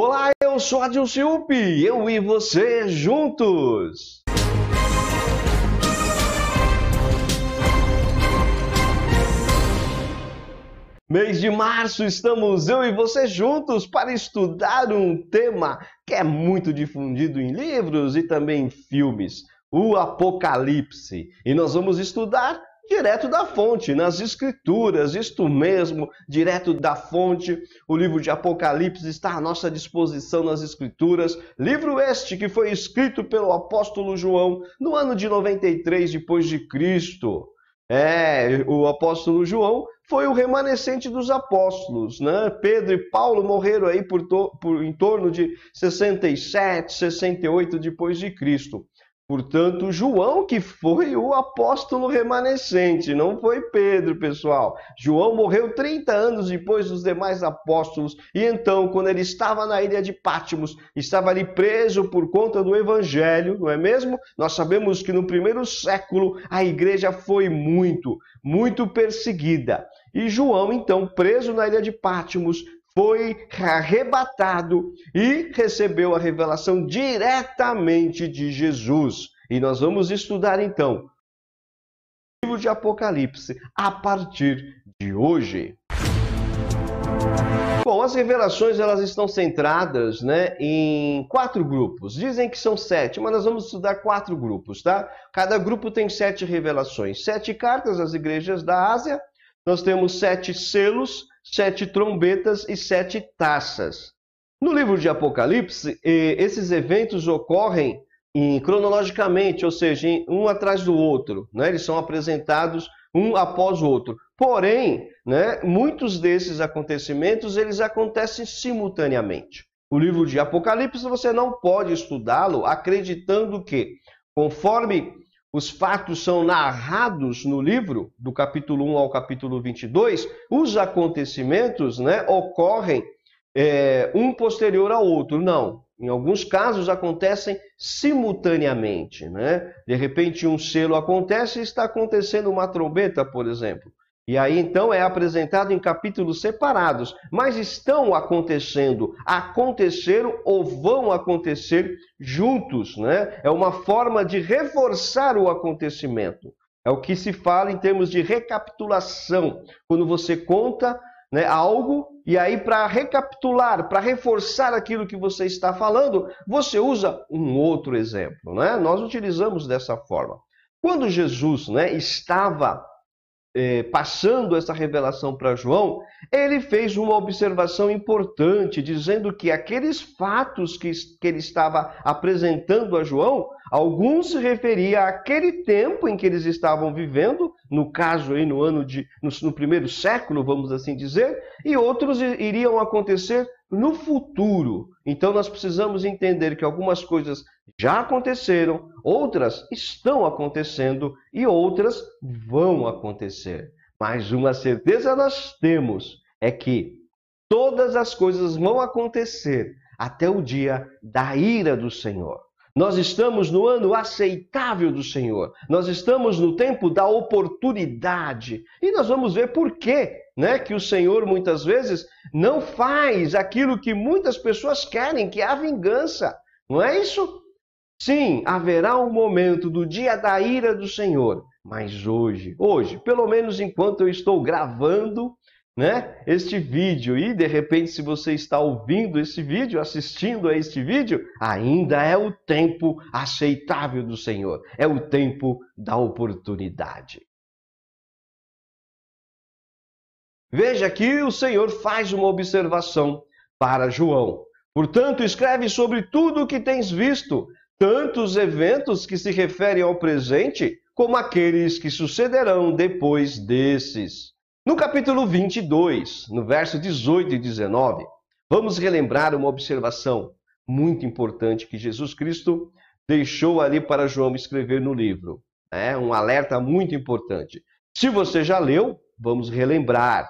Olá, eu sou Adilson Ciupi, eu e você juntos. Mês de março, estamos eu e você juntos para estudar um tema que é muito difundido em livros e também em filmes, o Apocalipse. E nós vamos estudar direto da fonte, nas escrituras, isto mesmo, direto da fonte. O livro de Apocalipse está à nossa disposição nas escrituras. Livro este que foi escrito pelo apóstolo João no ano de 93 depois de Cristo. É, o apóstolo João foi o remanescente dos apóstolos, né? Pedro e Paulo morreram aí por, por em torno de 67, 68 depois de Cristo. Portanto, João que foi o apóstolo remanescente, não foi Pedro, pessoal. João morreu 30 anos depois dos demais apóstolos, e então, quando ele estava na ilha de Pátimos, estava ali preso por conta do evangelho, não é mesmo? Nós sabemos que no primeiro século a igreja foi muito, muito perseguida. E João, então, preso na ilha de Pátimos, foi arrebatado e recebeu a revelação diretamente de Jesus. E nós vamos estudar então o livro de Apocalipse a partir de hoje. Bom, as revelações elas estão centradas né, em quatro grupos. Dizem que são sete, mas nós vamos estudar quatro grupos, tá? Cada grupo tem sete revelações. Sete cartas às igrejas da Ásia. Nós temos sete selos sete trombetas e sete taças. No livro de Apocalipse, esses eventos ocorrem em, cronologicamente, ou seja, um atrás do outro. Né? Eles são apresentados um após o outro. Porém, né, muitos desses acontecimentos eles acontecem simultaneamente. O livro de Apocalipse você não pode estudá-lo acreditando que, conforme os fatos são narrados no livro, do capítulo 1 ao capítulo 22, os acontecimentos né, ocorrem é, um posterior ao outro. Não. Em alguns casos acontecem simultaneamente. Né? De repente, um selo acontece e está acontecendo uma trombeta, por exemplo. E aí então é apresentado em capítulos separados, mas estão acontecendo, aconteceram ou vão acontecer juntos, né? É uma forma de reforçar o acontecimento. É o que se fala em termos de recapitulação, quando você conta né, algo e aí para recapitular, para reforçar aquilo que você está falando, você usa um outro exemplo, né? Nós utilizamos dessa forma. Quando Jesus, né, estava é, passando essa revelação para João, ele fez uma observação importante, dizendo que aqueles fatos que, que ele estava apresentando a João, alguns se referia àquele tempo em que eles estavam vivendo, no caso aí no ano de no, no primeiro século, vamos assim dizer, e outros iriam acontecer no futuro. Então nós precisamos entender que algumas coisas já aconteceram, outras estão acontecendo e outras vão acontecer. Mas uma certeza nós temos é que todas as coisas vão acontecer até o dia da ira do Senhor. Nós estamos no ano aceitável do Senhor. Nós estamos no tempo da oportunidade. E nós vamos ver por quê, né, que o Senhor muitas vezes não faz aquilo que muitas pessoas querem, que é a vingança. Não é isso? Sim, haverá um momento do dia da ira do Senhor, mas hoje, hoje, pelo menos enquanto eu estou gravando, né, este vídeo e de repente se você está ouvindo esse vídeo, assistindo a este vídeo, ainda é o tempo aceitável do Senhor, é o tempo da oportunidade. Veja que o Senhor faz uma observação para João. Portanto, escreve sobre tudo o que tens visto, tanto os eventos que se referem ao presente, como aqueles que sucederão depois desses. No capítulo 22, no verso 18 e 19, vamos relembrar uma observação muito importante que Jesus Cristo deixou ali para João escrever no livro. É um alerta muito importante. Se você já leu, vamos relembrar,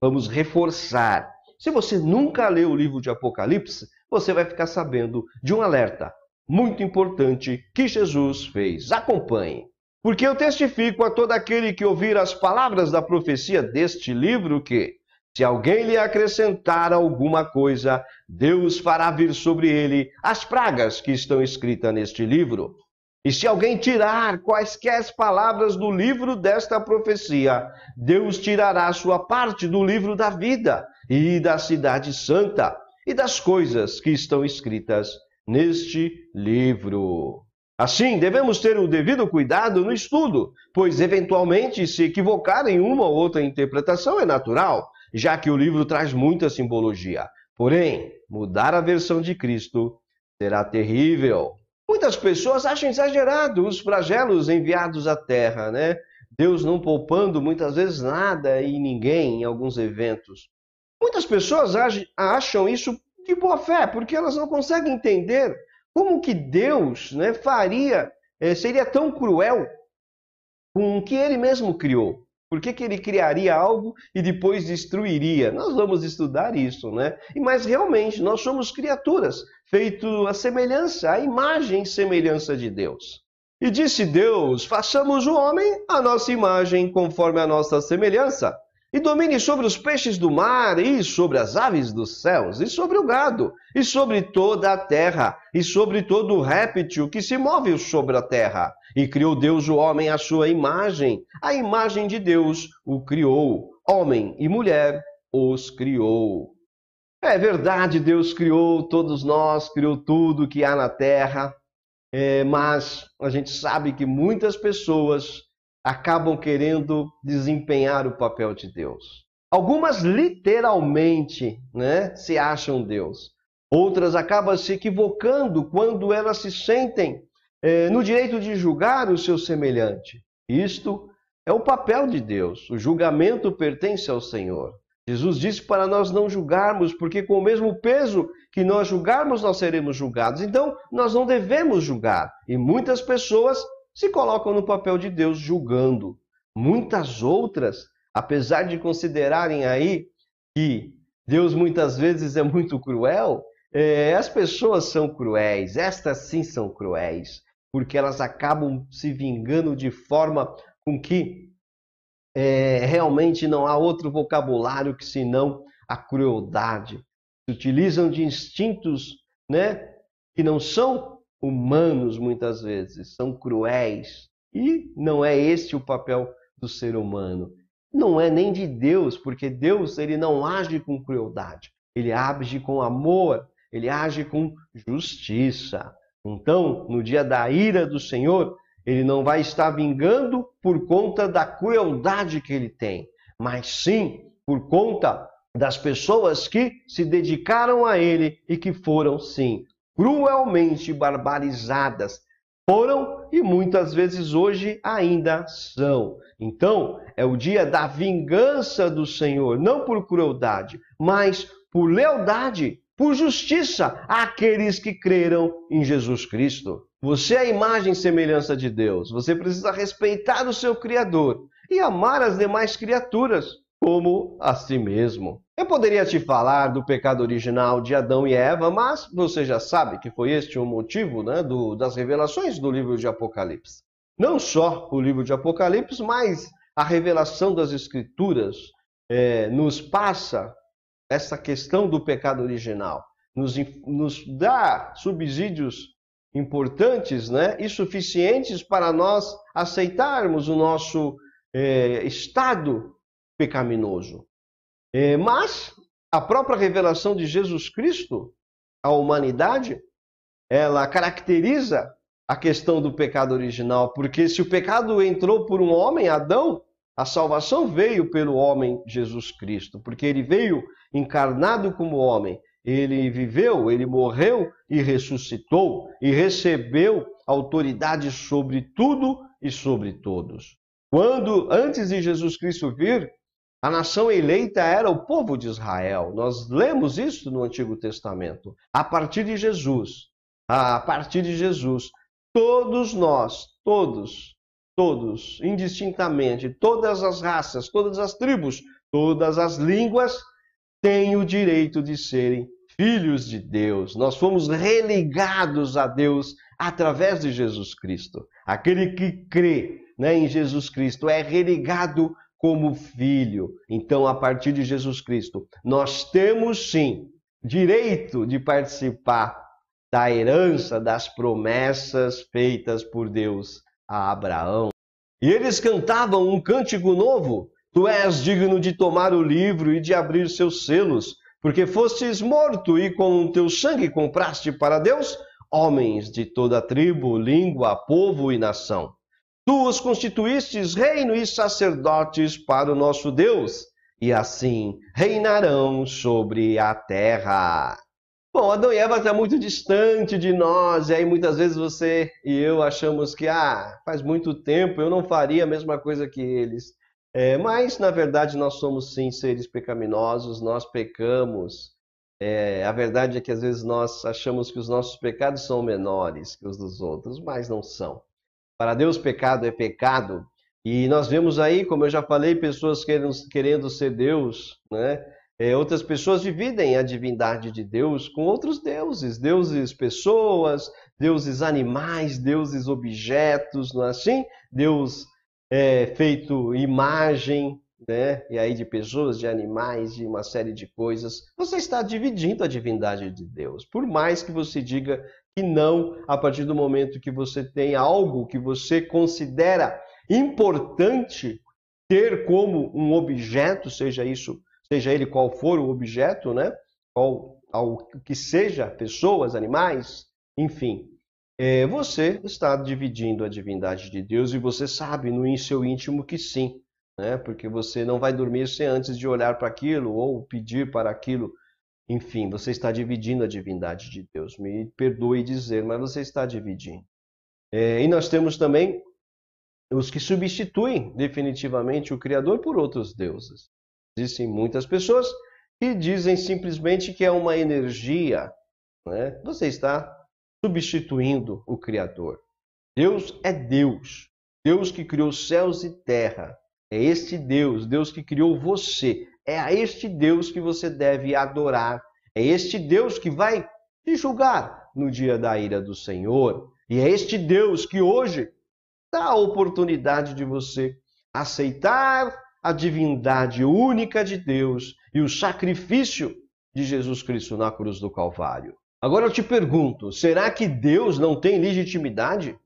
vamos reforçar. Se você nunca leu o livro de Apocalipse, você vai ficar sabendo de um alerta muito importante que Jesus fez. Acompanhe. Porque eu testifico a todo aquele que ouvir as palavras da profecia deste livro que Se alguém lhe acrescentar alguma coisa, Deus fará vir sobre ele as pragas que estão escritas neste livro. E se alguém tirar quaisquer palavras do livro desta profecia, Deus tirará sua parte do livro da vida e da cidade santa e das coisas que estão escritas neste livro. Assim, devemos ter o devido cuidado no estudo, pois eventualmente se equivocar em uma ou outra interpretação é natural, já que o livro traz muita simbologia. Porém, mudar a versão de Cristo será terrível. Muitas pessoas acham exagerado os flagelos enviados à terra, né? Deus não poupando muitas vezes nada e ninguém em alguns eventos. Muitas pessoas acham isso de boa fé, porque elas não conseguem entender como que Deus né, faria, eh, seria tão cruel com o que ele mesmo criou? Por que, que ele criaria algo e depois destruiria? Nós vamos estudar isso, né? Mas realmente nós somos criaturas, feito a semelhança, a imagem e semelhança de Deus. E disse Deus: façamos o homem a nossa imagem, conforme a nossa semelhança e domine sobre os peixes do mar, e sobre as aves dos céus, e sobre o gado, e sobre toda a terra, e sobre todo o réptil que se move sobre a terra. E criou Deus o homem à sua imagem, a imagem de Deus o criou, homem e mulher os criou. É verdade, Deus criou todos nós, criou tudo que há na terra, é, mas a gente sabe que muitas pessoas acabam querendo desempenhar o papel de Deus. Algumas literalmente né, se acham Deus. Outras acabam se equivocando quando elas se sentem eh, no direito de julgar o seu semelhante. Isto é o papel de Deus. O julgamento pertence ao Senhor. Jesus disse para nós não julgarmos, porque com o mesmo peso que nós julgarmos, nós seremos julgados. Então, nós não devemos julgar. E muitas pessoas se colocam no papel de Deus julgando. Muitas outras, apesar de considerarem aí que Deus muitas vezes é muito cruel, é, as pessoas são cruéis, estas sim são cruéis, porque elas acabam se vingando de forma com que é, realmente não há outro vocabulário que senão a crueldade. Se utilizam de instintos né, que não são humanos muitas vezes, são cruéis. E não é esse o papel do ser humano. Não é nem de Deus, porque Deus ele não age com crueldade. Ele age com amor, ele age com justiça. Então, no dia da ira do Senhor, ele não vai estar vingando por conta da crueldade que ele tem, mas sim por conta das pessoas que se dedicaram a ele e que foram, sim, cruelmente barbarizadas. Foram e muitas vezes hoje ainda são. Então, é o dia da vingança do Senhor, não por crueldade, mas por lealdade, por justiça àqueles que creram em Jesus Cristo. Você é a imagem e semelhança de Deus. Você precisa respeitar o seu Criador e amar as demais criaturas como a si mesmo. Eu poderia te falar do pecado original de Adão e Eva, mas você já sabe que foi este o motivo né, do, das revelações do livro de Apocalipse. Não só o livro de Apocalipse, mas a revelação das Escrituras é, nos passa essa questão do pecado original, nos, nos dá subsídios importantes né, e suficientes para nós aceitarmos o nosso é, estado pecaminoso. É, mas a própria revelação de Jesus Cristo à humanidade, ela caracteriza a questão do pecado original, porque se o pecado entrou por um homem, Adão, a salvação veio pelo homem Jesus Cristo, porque ele veio encarnado como homem. Ele viveu, ele morreu e ressuscitou e recebeu autoridade sobre tudo e sobre todos. Quando antes de Jesus Cristo vir, a nação eleita era o povo de Israel. Nós lemos isso no Antigo Testamento. A partir de Jesus, a partir de Jesus, todos nós, todos, todos, indistintamente, todas as raças, todas as tribos, todas as línguas, têm o direito de serem filhos de Deus. Nós fomos religados a Deus através de Jesus Cristo. Aquele que crê né, em Jesus Cristo é religado como filho. Então, a partir de Jesus Cristo, nós temos sim direito de participar da herança das promessas feitas por Deus a Abraão. E eles cantavam um cântico novo: Tu és digno de tomar o livro e de abrir seus selos, porque fostes morto e com o teu sangue compraste para Deus homens de toda tribo, língua, povo e nação. Tu os constituístes reino e sacerdotes para o nosso Deus, e assim reinarão sobre a terra. Bom, Adão e Eva está muito distante de nós, e aí muitas vezes você e eu achamos que, ah, faz muito tempo, eu não faria a mesma coisa que eles. É, mas, na verdade, nós somos sim seres pecaminosos, nós pecamos. É, a verdade é que às vezes nós achamos que os nossos pecados são menores que os dos outros, mas não são. Para Deus, pecado é pecado. E nós vemos aí, como eu já falei, pessoas querendo, querendo ser Deus, né? É, outras pessoas dividem a divindade de Deus com outros deuses, deuses pessoas, deuses animais, deuses objetos, não é assim? Deus é, feito imagem, né? E aí de pessoas, de animais, de uma série de coisas. Você está dividindo a divindade de Deus. Por mais que você diga que não, a partir do momento que você tem algo que você considera importante ter como um objeto, seja isso, seja ele qual for o objeto, né? Qual ao que seja, pessoas, animais, enfim, é, você está dividindo a divindade de Deus e você sabe no seu íntimo que sim né? Porque você não vai dormir sem antes de olhar para aquilo ou pedir para aquilo. Enfim, você está dividindo a divindade de Deus. Me perdoe dizer, mas você está dividindo. É, e nós temos também os que substituem definitivamente o Criador por outros deuses. Existem muitas pessoas que dizem simplesmente que é uma energia. Né? Você está substituindo o Criador. Deus é Deus. Deus que criou céus e terra. É este Deus, Deus que criou você. É a este Deus que você deve adorar. É este Deus que vai te julgar no dia da ira do Senhor. E é este Deus que hoje dá a oportunidade de você aceitar a divindade única de Deus e o sacrifício de Jesus Cristo na cruz do Calvário. Agora eu te pergunto: será que Deus não tem legitimidade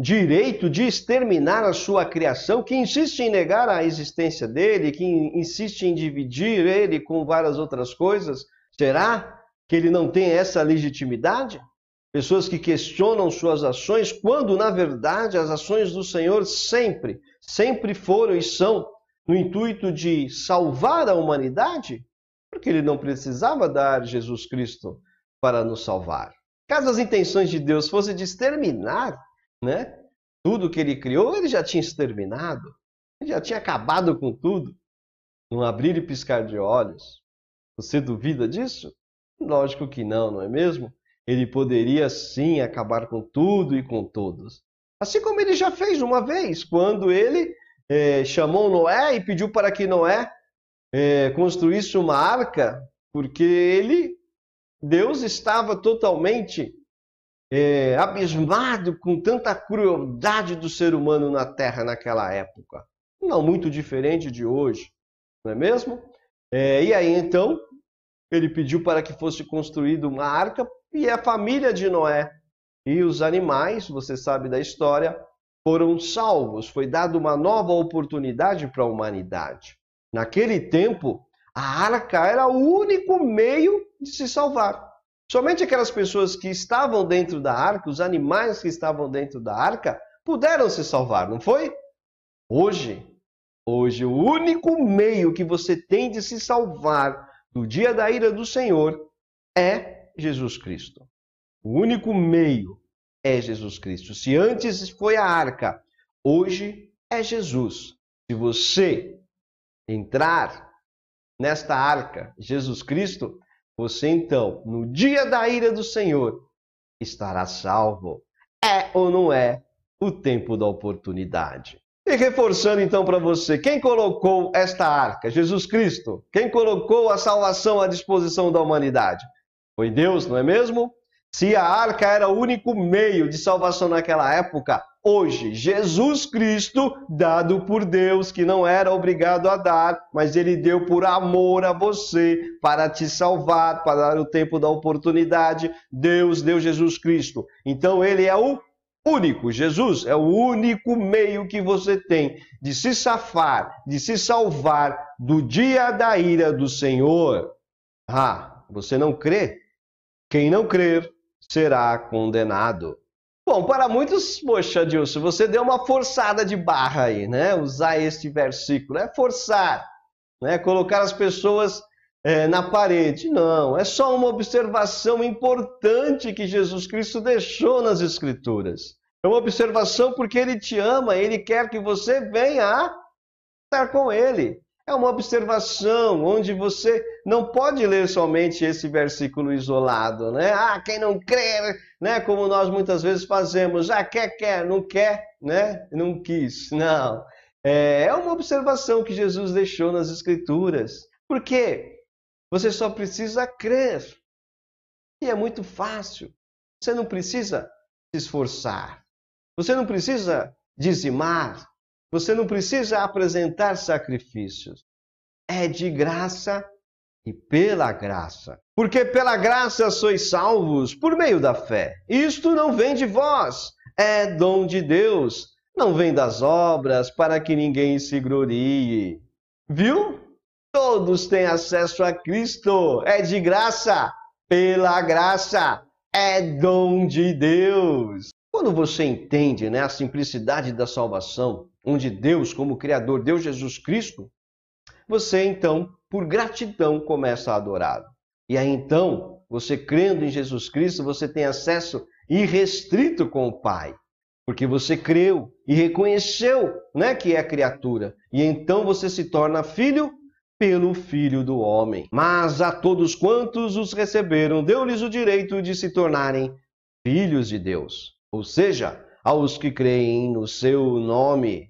direito de exterminar a sua criação, que insiste em negar a existência dele, que insiste em dividir ele com várias outras coisas? Será que ele não tem essa legitimidade? Pessoas que questionam suas ações, quando na verdade as ações do Senhor sempre, sempre foram e são no intuito de salvar a humanidade, porque ele não precisava dar Jesus Cristo para nos salvar. Caso as intenções de Deus fossem de exterminar né? Tudo que ele criou, ele já tinha exterminado. Ele já tinha acabado com tudo. Num abrir e piscar de olhos. Você duvida disso? Lógico que não, não é mesmo? Ele poderia sim acabar com tudo e com todos. Assim como ele já fez uma vez, quando ele é, chamou Noé e pediu para que Noé é, construísse uma arca, porque ele, Deus estava totalmente é, abismado com tanta crueldade do ser humano na Terra naquela época. Não muito diferente de hoje, não é mesmo? É, e aí então ele pediu para que fosse construída uma arca e a família de Noé e os animais, você sabe da história, foram salvos. Foi dada uma nova oportunidade para a humanidade. Naquele tempo, a arca era o único meio de se salvar. Somente aquelas pessoas que estavam dentro da arca, os animais que estavam dentro da arca, puderam se salvar, não foi? Hoje, hoje, o único meio que você tem de se salvar do dia da ira do Senhor é Jesus Cristo. O único meio é Jesus Cristo. Se antes foi a arca, hoje é Jesus. Se você entrar nesta arca, Jesus Cristo, você então, no dia da ira do Senhor, estará salvo. É ou não é o tempo da oportunidade? E reforçando então para você, quem colocou esta arca? Jesus Cristo. Quem colocou a salvação à disposição da humanidade? Foi Deus, não é mesmo? Se a arca era o único meio de salvação naquela época, hoje. Jesus Cristo, dado por Deus, que não era obrigado a dar, mas ele deu por amor a você, para te salvar, para dar o tempo da oportunidade. Deus deu Jesus Cristo. Então ele é o único. Jesus é o único meio que você tem de se safar, de se salvar do dia da ira do Senhor. Ah, você não crê? Quem não crer será condenado. Bom, para muitos, poxa, Dilson, você deu uma forçada de barra aí, né? Usar este versículo é forçar, né? Colocar as pessoas é, na parede. Não, é só uma observação importante que Jesus Cristo deixou nas Escrituras. É uma observação porque Ele te ama, Ele quer que você venha estar com Ele. É uma observação onde você não pode ler somente esse versículo isolado, né? Ah, quem não crer, né? Como nós muitas vezes fazemos, ah, quer, quer, não quer, né? Não quis. Não. É, é uma observação que Jesus deixou nas Escrituras. Por quê? Você só precisa crer. E é muito fácil. Você não precisa se esforçar. Você não precisa dizimar. Você não precisa apresentar sacrifícios. É de graça e pela graça. Porque pela graça sois salvos por meio da fé. Isto não vem de vós, é dom de Deus. Não vem das obras para que ninguém se glorie. Viu? Todos têm acesso a Cristo. É de graça, pela graça. É dom de Deus. Quando você entende né, a simplicidade da salvação, onde Deus, como Criador, deu Jesus Cristo, você então, por gratidão, começa a adorá-lo. E aí então, você crendo em Jesus Cristo, você tem acesso irrestrito com o Pai. Porque você creu e reconheceu né, que é criatura. E então você se torna filho pelo Filho do Homem. Mas a todos quantos os receberam, deu-lhes o direito de se tornarem filhos de Deus. Ou seja, aos que creem no seu nome.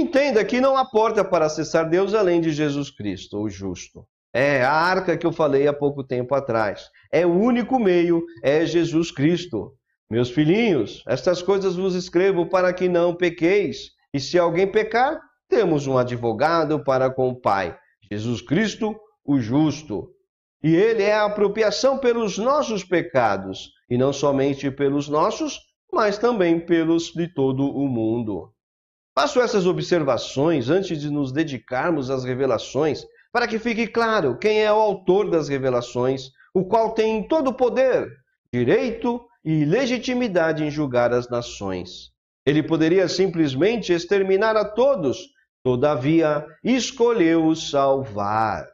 Entenda que não há porta para acessar Deus além de Jesus Cristo, o justo. É a arca que eu falei há pouco tempo atrás. É o único meio, é Jesus Cristo. Meus filhinhos, estas coisas vos escrevo para que não pequeis. E se alguém pecar, temos um advogado para com o Pai, Jesus Cristo, o justo. E ele é a apropriação pelos nossos pecados, e não somente pelos nossos, mas também pelos de todo o mundo. Faço essas observações antes de nos dedicarmos às revelações, para que fique claro quem é o autor das revelações, o qual tem todo o poder, direito e legitimidade em julgar as nações. Ele poderia simplesmente exterminar a todos, todavia escolheu salvar.